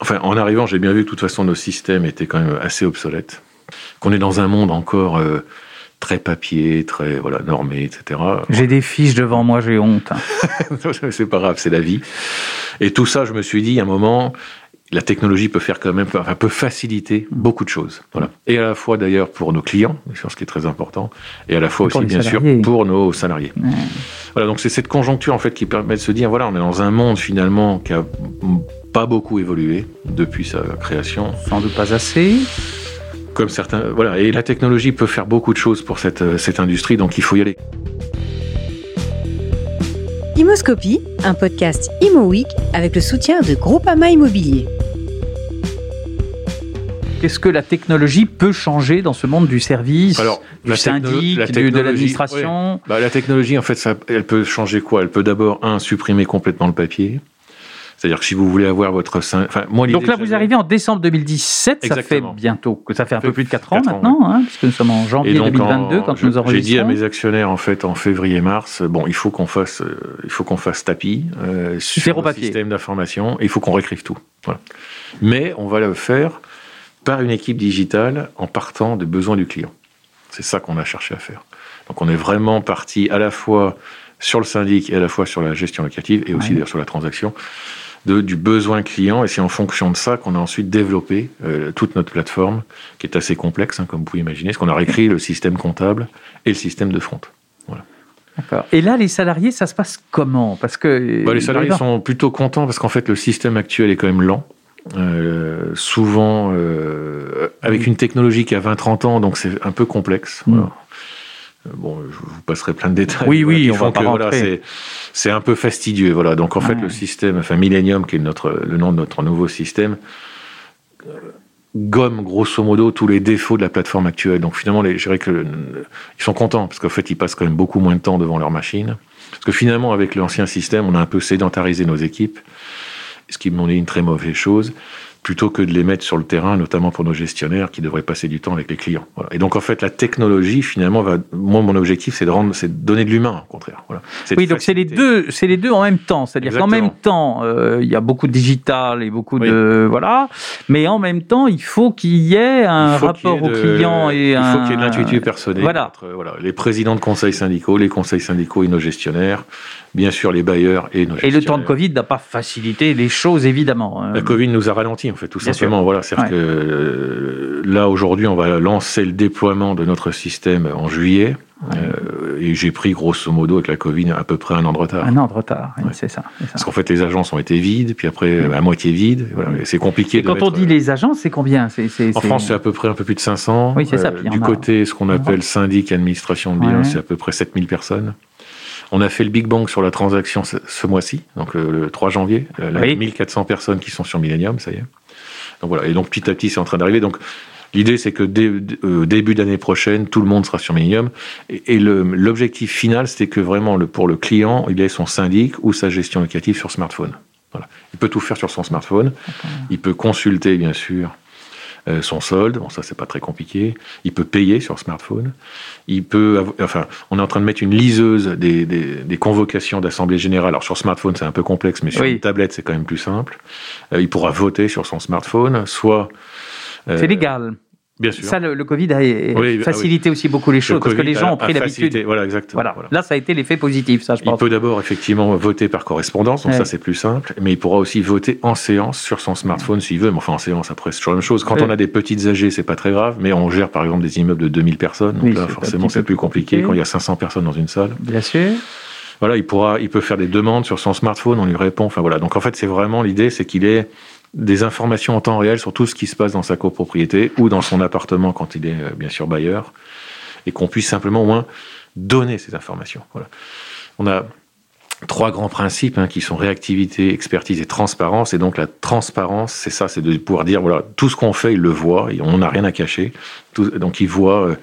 Enfin, en arrivant, j'ai bien vu que de toute façon, nos systèmes étaient quand même assez obsolètes. Qu'on est dans un monde encore. Euh, très papier, très voilà normé, etc. J'ai des fiches devant moi, j'ai honte. c'est pas grave, c'est la vie. Et tout ça, je me suis dit, à un moment, la technologie peut faire quand même, enfin, peut faciliter beaucoup de choses. Voilà. Et à la fois d'ailleurs pour nos clients, ce qui est très important, et à la fois aussi bien sûr pour nos salariés. Voilà, donc c'est cette conjoncture en fait qui permet de se dire voilà, on est dans un monde finalement qui a pas beaucoup évolué depuis sa création. Sans doute pas assez. Comme certains, voilà, et la technologie peut faire beaucoup de choses pour cette, cette industrie, donc il faut y aller. Imoscopie, un podcast Imo avec le soutien de Groupama Immobilier. Qu'est-ce que la technologie peut changer dans ce monde du service, Alors, du syndic, de l'administration bah, La technologie, en fait, ça, elle peut changer quoi? Elle peut d'abord, un, supprimer complètement le papier. C'est-à-dire que si vous voulez avoir votre... Enfin, moi, Donc là, vous arrivez en décembre 2017, ça fait bientôt, que ça fait un peu plus de 4 ans maintenant, hein, puisque nous sommes en janvier 2022 quand nous enregistrons. J'ai dit à mes actionnaires, en fait, en février-mars, bon, il faut qu'on fasse, euh, il faut qu'on fasse tapis euh, sur le système d'information, il faut qu'on réécrive tout. Voilà. Mais on va le faire par une équipe digitale en partant des besoins du client. C'est ça qu'on a cherché à faire. Donc on est vraiment parti à la fois sur le syndic et à la fois sur la gestion locative et aussi d'ailleurs sur la transaction du besoin client. Et c'est en fonction de ça qu'on a ensuite développé euh, toute notre plateforme, qui est assez complexe, hein, comme vous pouvez imaginer, parce qu'on a réécrit le système comptable et le système de front. Voilà. Et là, les salariés, ça se passe comment? Parce que bah, les salariés sont plutôt contents parce qu'en fait, le système actuel est quand même lent. Euh, souvent euh, avec une technologie qui a 20-30 ans, donc c'est un peu complexe. Mm. Bon, je vous passerai plein de détails. Oui, oui, on va pas voilà, c'est un peu fastidieux. Voilà. Donc en fait, le système, enfin Millennium, qui est notre, le nom de notre nouveau système, euh, gomme grosso modo tous les défauts de la plateforme actuelle. Donc finalement, les, je dirais que ils sont contents parce qu'en fait, ils passent quand même beaucoup moins de temps devant leur machine. Parce que finalement, avec l'ancien système, on a un peu sédentarisé nos équipes, ce qui m'en est une très mauvaise chose plutôt que de les mettre sur le terrain, notamment pour nos gestionnaires qui devraient passer du temps avec les clients. Voilà. Et donc en fait, la technologie finalement va. Moi, mon objectif, c'est de rendre, c'est de donner de l'humain, au contraire. Voilà. Oui, donc c'est les deux, c'est les deux en même temps. C'est-à-dire qu'en même temps, euh, il y a beaucoup de digital et beaucoup de voilà, mais en même temps, il faut qu'il y ait un rapport au client et il faut qu'il y ait de l'intuition personnelle. Voilà. Entre, voilà, les présidents de conseils syndicaux, les conseils syndicaux et nos gestionnaires bien sûr les bailleurs et nos Et le temps de Covid n'a pas facilité les choses, évidemment. Hein. La Covid nous a ralenti, en fait, tout simplement. Voilà, cest que euh, là, aujourd'hui, on va lancer le déploiement de notre système en juillet. Euh, et j'ai pris grosso modo avec la Covid à peu près un an de retard. Un an de retard, c'est ça, Parce qu'en fait les agences ont été vides, puis après à moitié vides. Voilà, c'est compliqué. Et quand on dit les agences, c'est combien? C'est, En France, c'est à peu près un peu plus de 500. Oui, c'est ça. Euh, du côté, ce qu'on appelle syndic administration de biens, c'est à peu près 7000 personnes. On a fait le Big Bang sur la transaction ce, mois-ci, donc le, 3 janvier. Euh, là, 1400 personnes qui sont sur Millennium, ça y est. Donc voilà. Et donc petit à petit, c'est en train d'arriver. Donc L'idée, c'est que dès, euh, début d'année prochaine, tout le monde sera sur Millennium. Et, l'objectif final, c'était que vraiment, le, pour le client, il ait son syndic ou sa gestion locative sur smartphone. Voilà. Il peut tout faire sur son smartphone. Il peut consulter, bien sûr, euh, son solde. Bon, ça, c'est pas très compliqué. Il peut payer sur smartphone. Il peut, enfin, on est en train de mettre une liseuse des, des, convocations d'assemblée générale. Alors sur smartphone, c'est un peu complexe, mais sur une tablette, c'est quand même plus simple. Euh, il pourra voter sur son smartphone, soit. Euh, c'est légal. Bien sûr. Ça, le, Covid a ah facilité aussi beaucoup les choses parce que les gens ont pris l'habitude. Voilà, exactement. Voilà. Là, ça a été l'effet positif, ça, je pense. Il peut d'abord effectivement voter par correspondance, donc ça c'est plus simple, mais il pourra aussi voter en séance sur son smartphone s'il veut. Mais enfin, en séance, après, c'est toujours la même chose. Quand on a des petites AG, c'est pas très grave, mais on gère par exemple des immeubles de 2000 personnes, donc là, forcément, c'est plus compliqué, quand il y a 500 personnes dans une salle. Bien sûr. Voilà, il pourra, il peut faire des demandes sur son smartphone, on lui répond. Enfin voilà. Donc en fait, c'est vraiment l'idée, c'est qu'il est des informations en temps réel sur tout ce qui se passe dans sa copropriété ou dans son appartement quand il est euh, bien sûr bailleur, et qu'on puisse simplement au moins donner ces informations. On a trois grands principes hein, qui sont réactivité, expertise et transparence. Et donc la transparence, c'est ça, c'est de pouvoir dire voilà tout ce qu'on fait, il le voit, et on n'a rien à cacher. donc il voit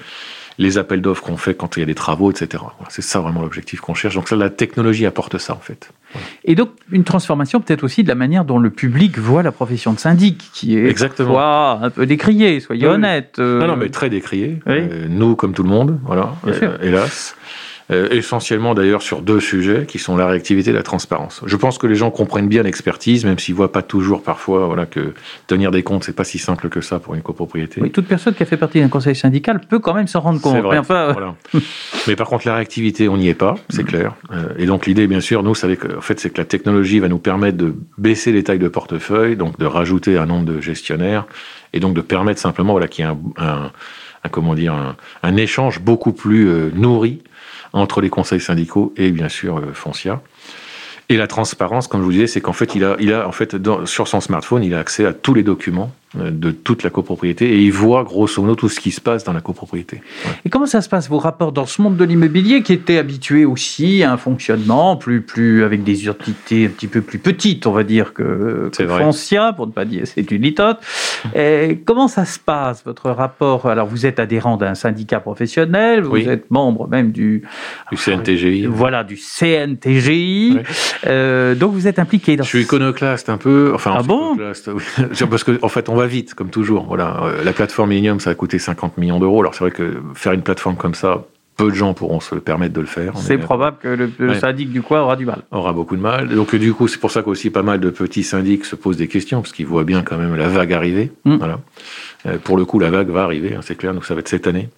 les appels d'offres qu'on fait quand il y a des travaux, etc. c'est ça vraiment l'objectif qu'on cherche. Donc ça, la technologie apporte ça en fait. Et donc une transformation peut-être aussi de la manière dont le public voit la profession de syndic, qui est Exactement. un peu décriée, soyez honnête. Euh. Non, non, mais très décriée. Euh, nous, comme tout le monde, voilà, euh, hélas. Euh, essentiellement d'ailleurs sur deux sujets qui sont la réactivité et la transparence. Je pense que les gens comprennent bien l'expertise, même s'ils voient pas toujours parfois voilà, que tenir des comptes, c'est pas si simple que ça pour une copropriété. Oui, toute personne qui a fait partie d'un conseil syndical peut quand même s'en rendre compte. Vrai, Mais par contre, la réactivité, on n'y est pas, c'est mm. clair. Euh, et donc l'idée, bien sûr, nous, en fait, c'est que la technologie va nous permettre de baisser les tailles de portefeuille, donc de rajouter un nombre de gestionnaires, et donc de permettre simplement voilà, qu'il y ait un, comment dire, un, échange beaucoup plus euh, nourri entre les conseils syndicaux et bien sûr euh, Foncia. Et la transparence, comme je vous disais, c'est qu'en fait, il a, il a en fait sur son smartphone, il a accès à tous les documents de toute la copropriété et il voit grosso modo tout ce qui se passe dans la copropriété. Et comment ça se passe vos rapports dans ce monde de l'immobilier qui était habitué aussi à un fonctionnement plus plus avec des entités un petit peu plus petites, on va dire que, que pour ne pas dire c'est une litote. Et comment ça se passe votre rapport? Alors vous êtes adhérent d'un syndicat professionnel, vous êtes membre même du du CNTGI. Voilà du CNTGI. Euh, donc vous êtes impliqué dans. Je suis iconoclaste un peu. Enfin, ah bon? Parce que en fait on va vite, comme toujours. Voilà, euh, la plateforme Millennium, ça a coûté 50 millions d'euros. Alors c'est vrai que faire une plateforme comme ça, peu de gens pourront se permettre de le faire. C'est probable que le, syndic du coin aura du mal. Aura beaucoup de mal. Donc du coup, c'est pour ça qu'aussi pas mal de petits syndics se posent des questions, parce qu'ils voient bien quand même la vague arriver. Mm. Voilà. Euh, pour le coup, la vague va arriver, hein, c'est clair, donc ça va être cette année.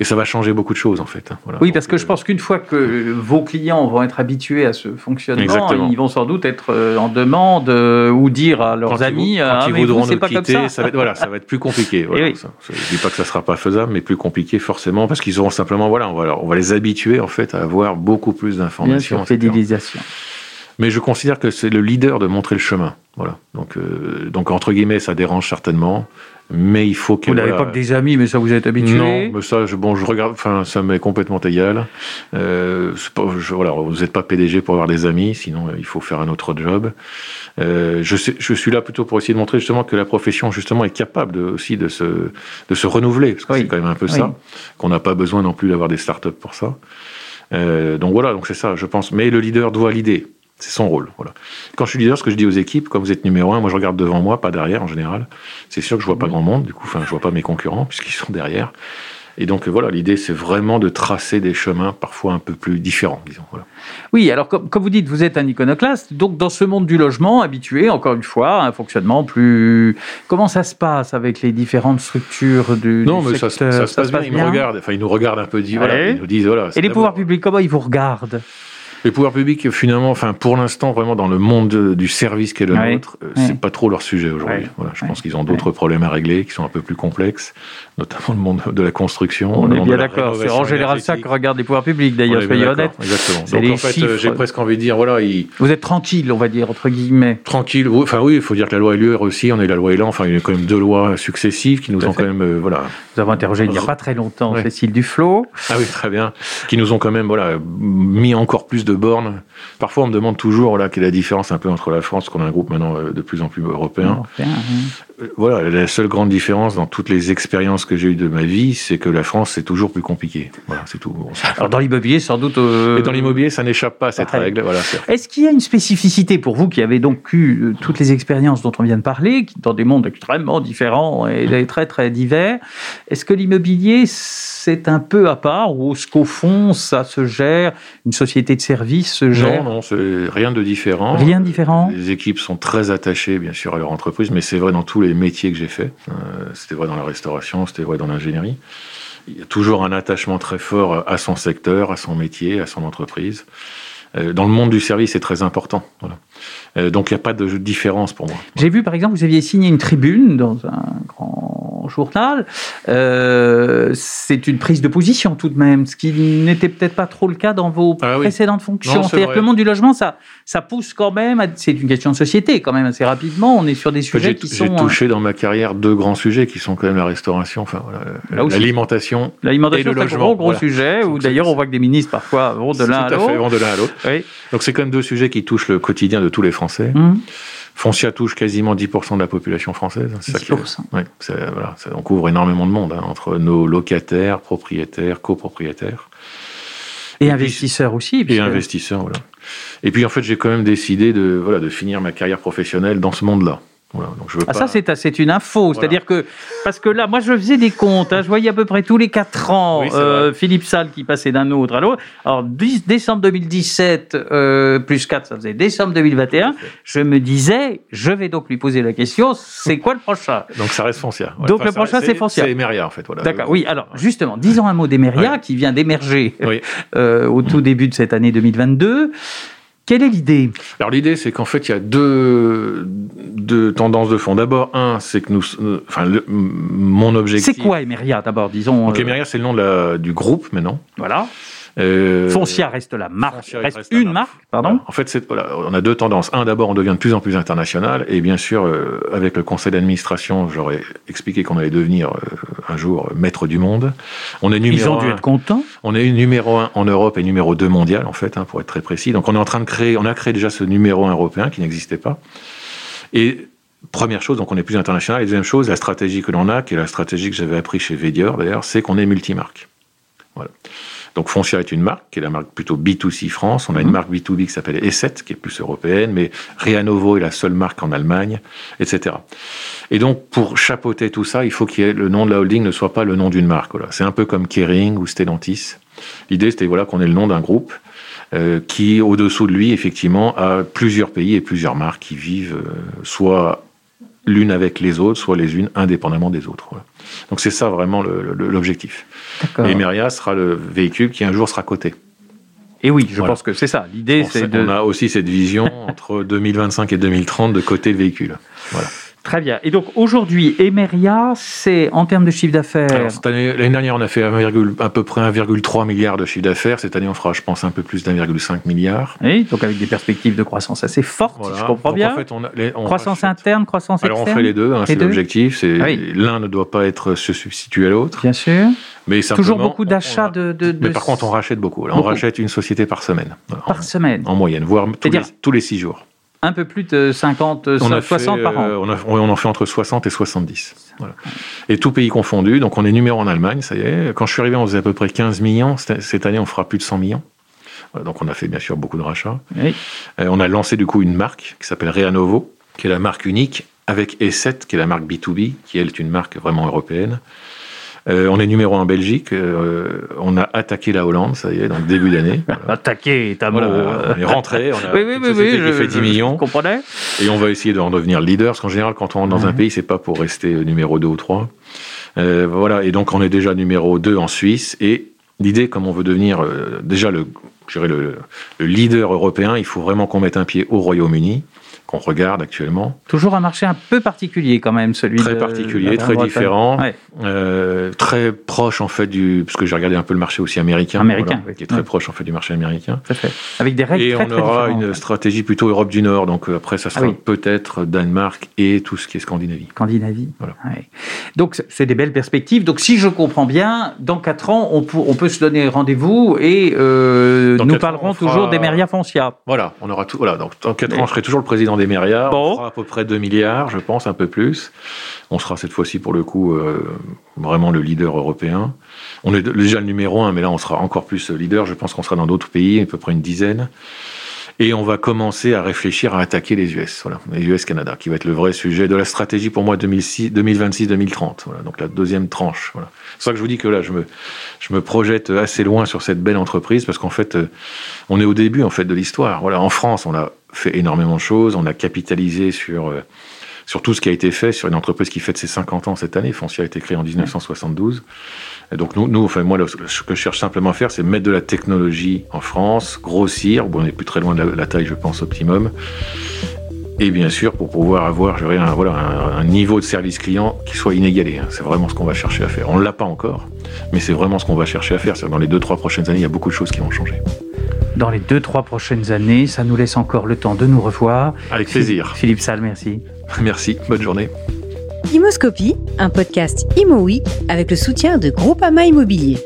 Et ça va changer beaucoup de choses, en fait. Hein, oui, parce que je euh, pense qu'une fois que vos clients vont être habitués à ce fonctionnement, ils vont sans doute être euh, en demande ou dire à leurs amis quand ah, ils voudront nous quitter, ça. va être, voilà, ça va être plus compliqué. Voilà, ne je dis pas que ça sera pas faisable, mais plus compliqué forcément, parce qu'ils auront simplement, voilà, on va, on va les habituer, en fait, à avoir beaucoup plus d'informations. Bien fidélisation. Mais je considère que c'est le leader de montrer le chemin. Voilà. Donc, donc entre guillemets, ça dérange certainement mais il faut que. Vous n'avez pas que des amis, mais ça vous êtes habitué Non, mais ça, je, bon, je regarde, enfin, ça m'est complètement égal. Euh, voilà, vous n'êtes pas PDG pour avoir des amis, sinon euh, il faut faire un autre job. Euh, je, je suis là plutôt pour essayer de montrer justement que la profession justement est capable de, aussi de se, de se renouveler, parce que c'est quand même un peu ça, qu'on n'a pas besoin non plus d'avoir des startups pour ça. Euh, donc voilà, donc c'est ça, je pense. Mais le leader doit l'idée. C'est son rôle. Voilà. Quand je suis leader, ce que je dis aux équipes, quand vous êtes numéro un, moi je regarde devant moi, pas derrière en général. C'est sûr que je vois pas grand monde, du coup, enfin, je vois pas mes concurrents puisqu'ils sont derrière. Et donc voilà, l'idée c'est vraiment de tracer des chemins parfois un peu plus différents, disons. Voilà. Oui, alors comme, vous dites, vous êtes un iconoclaste, donc dans ce monde du logement, habitué encore une fois à un fonctionnement plus. Comment ça se passe avec les différentes structures du, non, mais Ça, se passe, bien. Ils me regardent, enfin ils nous regardent un peu, dit, voilà, ils nous disent voilà. Et les pouvoirs publics, comment ils vous regardent? Les pouvoirs publics, finalement, enfin, pour l'instant, vraiment dans le monde du service qu'est le nôtre, euh, c'est pas trop leur sujet aujourd'hui. Voilà, je pense qu'ils ont d'autres problèmes à régler qui sont un peu plus complexes, notamment le monde de la construction. On est bien d'accord. C'est en général ça que regardent les pouvoirs publics, d'ailleurs, soyez honnêtes. Exactement. Donc, en fait, euh, j'ai presque envie de dire, voilà, Vous êtes tranquille, on va dire, entre guillemets. Tranquille. Enfin, oui, il faut dire que la loi LUR aussi, on a eu la loi Elan, enfin, il y a quand même deux lois successives qui nous ont quand même, euh, voilà. Nous avons interrogé il n'y a pas très longtemps Cécile Duflot. Ah oui, très bien. Qui nous ont quand même, voilà, mis encore plus de bornes Parfois, on me demande toujours là, quelle est la différence un peu entre la France, qu'on a un groupe maintenant euh, de plus en plus européen. Euh, voilà, la seule grande différence dans toutes les expériences que j'ai eues de ma vie, c'est que la France, c'est toujours plus compliqué. Voilà, c'est tout. Alors dans l'immobilier, sans doute. Euh... Et dans l'immobilier, ça n'échappe pas à cette règle. Voilà, Est-ce qu'il y a une spécificité pour vous qui avez donc eu euh, toutes les expériences dont on vient de parler, dans des mondes extrêmement différents et très très divers? Est-ce que l'immobilier c'est un peu à part ou est-ce qu'au fond ça se gère Une société de services se gère? Non, non, c'est rien de différent. Rien de différent? Les équipes sont très attachées, bien sûr, à leur entreprise, mais c'est vrai dans tous les métiers que j'ai fait. Euh, c'était vrai dans la restauration, c'était vrai dans l'ingénierie. Il y a toujours un attachement très fort à son secteur, à son métier, à son entreprise. Euh, dans le monde du service, c'est très important. Euh, donc il n'y a pas de différence pour moi. J'ai vu par exemple, vous aviez signé une tribune dans un grand grand journal. Euh, c'est une prise de position tout de même, ce qui n'était peut-être pas trop le cas dans vos ah précédentes fonctions. C'est-à-dire que le monde du logement, ça, ça pousse quand même. C'est une question de société quand même assez rapidement. On est sur des sujets qui sont. J'ai touché dans ma carrière deux grands sujets qui sont quand même la restauration, enfin l'alimentation, l'alimentation, et le logement. Gros, gros sujet. Où d'ailleurs on voit que des ministres parfois vont de l'un à l'autre. Vont de l'un à l'autre. Donc c'est quand même deux sujets qui touchent le quotidien de tous les Français. Mmh. Foncia touche quasiment 10% de la population française. 10%. voilà, on couvre énormément de monde, hein, entre nos locataires, propriétaires, copropriétaires. Et, investisseurs aussi. Et investisseurs, voilà. Et puis en fait, j'ai quand même décidé de, voilà, de finir ma carrière professionnelle dans ce monde-là ah, ça, c'est une info. C'est-à-dire que, parce que là, moi, je faisais des comptes. Hein, je voyais à peu près tous les 4 ans euh, Philippe Salle qui passait d'un autre à l'autre. Alors, 10, décembre 2017, euh, plus 4, ça faisait décembre 2021. Je me disais, je vais donc lui poser la question c'est quoi le prochain? Donc, ça reste Foncia. donc, le prochain, c'est Foncia. C'est Emeria, en fait. Voilà. D'accord, oui. Alors, justement, disons un mot d'Emeria qui vient d'émerger euh, au tout début de cette année 2022. Quelle est l'idée Alors l'idée, c'est qu'en fait, il y a deux, deux tendances de fond. D'abord, un, c'est que nous, enfin, mon objectif. C'est quoi Emeria d'abord, disons Donc euh, Emeria, c'est le nom de la, du groupe maintenant. Voilà. Euh, Foncia reste la marque, reste, une marque, pardon. En fait, on a deux tendances. Un, d'abord, on devient de plus en plus international, et bien sûr, euh, avec le conseil d'administration, j'aurais expliqué qu'on allait devenir euh, un jour maître du monde. On est numéro Ils ont dû être contents. On est numéro un en Europe et numéro deux mondial, en fait, hein, pour être très précis. Donc, on est en train de créer, on a créé déjà ce numéro un européen qui n'existait pas. Et Première chose, donc on est plus international. Et deuxième chose, la stratégie que l'on a, qui est la stratégie que j'avais appris chez Vedior d'ailleurs, c'est qu'on est multimarque. Voilà. Donc Foncia est une marque, qui est la marque plutôt B2C France. On a une mhm. marque B2B qui s'appelle E7, qui est plus européenne, mais Reanovo est la seule marque en Allemagne, etc. Et donc, pour chapeauter tout ça, il faut que le nom de la holding ne soit pas le nom d'une marque. C'est un peu comme Kering ou Stellantis. L'idée, c'était voilà, qu'on ait le nom d'un groupe euh, qui, au-dessous de lui, effectivement, a plusieurs pays et plusieurs marques qui vivent euh, soit l'une avec les autres, soit les unes indépendamment des autres. Donc c'est ça vraiment l'objectif. Et Meria sera le véhicule qui un jour sera coté. Et oui, je pense que c'est ça. L'idée, c'est de... On a aussi cette vision entre 2025 et 2030 de coter le véhicule. Voilà. Très bien. Et donc aujourd'hui, Emeria, c'est en termes de chiffre d'affaires L'année dernière, on a fait à peu près 1,3 milliard de chiffre d'affaires. Cette année, on fera, je pense, un peu plus d'1,5 milliard. Oui, donc avec des perspectives de croissance assez fortes, si je comprends bien. En fait, on croissance interne, croissance externe Alors on fait les deux, hein, c'est l'objectif. Ah l'un ne doit pas être se substituer à l'autre. Bien sûr. Mais Toujours beaucoup d'achats de, Mais par contre, on rachète beaucoup. on rachète une société par semaine. Par semaine En moyenne, voire tous les, tous les six jours un peu plus de 50, 60 par an. Euh, on, en fait entre 60 et 70. Et tout pays confondu. Donc on est numéro en Allemagne, ça y est. Quand je suis arrivé, on faisait à peu près 15 millions. Cette année, on fera plus de 100 millions. Donc on a fait bien sûr beaucoup de rachats. Euh, on a lancé du coup une marque qui s'appelle Reanovo, qui est la marque unique, avec E7, qui est la marque B2B, qui elle est une marque vraiment européenne. Euh, on est numéro 1 en Belgique. Euh, on a attaqué la Hollande, ça y est, le début d'année. Attaqué, t'as voilà, On est rentré. On a oui, oui, oui, oui, fait 10 millions. Et on va essayer de devenir leader, parce qu'en général, quand on rentre dans un pays, c'est pas pour rester numéro 2 ou 3. Euh, voilà. Et donc, on est déjà numéro 2 en Suisse. Et l'idée, comme on veut devenir déjà le, le, le leader européen, il faut vraiment qu'on mette un pied au Royaume-Uni qu'on regarde actuellement. Toujours un marché un peu particulier quand même, celui très particulier, très différent, euh, très proche en fait du, parce que j'ai regardé un peu le marché aussi américain, américain qui est très proche en fait du marché américain. fait. Avec des règles et on aura une stratégie plutôt Europe du Nord, donc euh, après ça sera ah peut-être Danemark et tout ce qui est Scandinavie. Scandinavie. Voilà. Donc c'est des belles perspectives. Donc si je comprends bien, dans quatre ans on, on peut se donner rendez-vous et euh, nous parlerons toujours des Meria Foncia. Voilà, on aura tout. Voilà, donc dans quatre ans je serai toujours le président des Meria. On fera à peu près 2 milliards, je pense, un peu plus. On sera cette fois-ci, pour le coup, euh, vraiment le leader européen. On est déjà le numéro un, mais là, on sera encore plus leader. Je pense qu'on sera dans d'autres pays, à peu près une dizaine. Et on va commencer à réfléchir à attaquer les US, voilà, les US-Canada, qui va être le vrai sujet de la stratégie pour moi 2026-2030. Voilà, donc la deuxième tranche. Voilà. C'est pour ça que je vous dis que là, je me, je me projette assez loin sur cette belle entreprise parce qu'en fait, euh, on est au début en fait de l'histoire. Voilà, en France, on a fait énormément de choses, on a capitalisé sur euh, sur tout ce qui a été fait sur une entreprise qui fête ses 50 ans cette année. Foncia a été créée en 1972. Et donc nous, nous enfin moi, ce que je cherche simplement à faire, c'est mettre de la technologie en France, grossir. Bon, on n'est plus très loin de la, taille, je pense, optimum. Et bien sûr, pour pouvoir avoir je un, voilà, un, niveau de service client qui soit inégalé. Hein. C'est vraiment ce qu'on va chercher à faire. On ne l'a pas encore, mais c'est vraiment ce qu'on va chercher à faire. Dans les deux, trois prochaines années, il y a beaucoup de choses qui vont changer. Dans les deux, trois prochaines années, ça nous laisse encore le temps de nous revoir. Avec plaisir. Philippe Salle, merci. Merci, bonne journée. Imoscopie, un podcast Imo avec le soutien de Groupama Immobilier.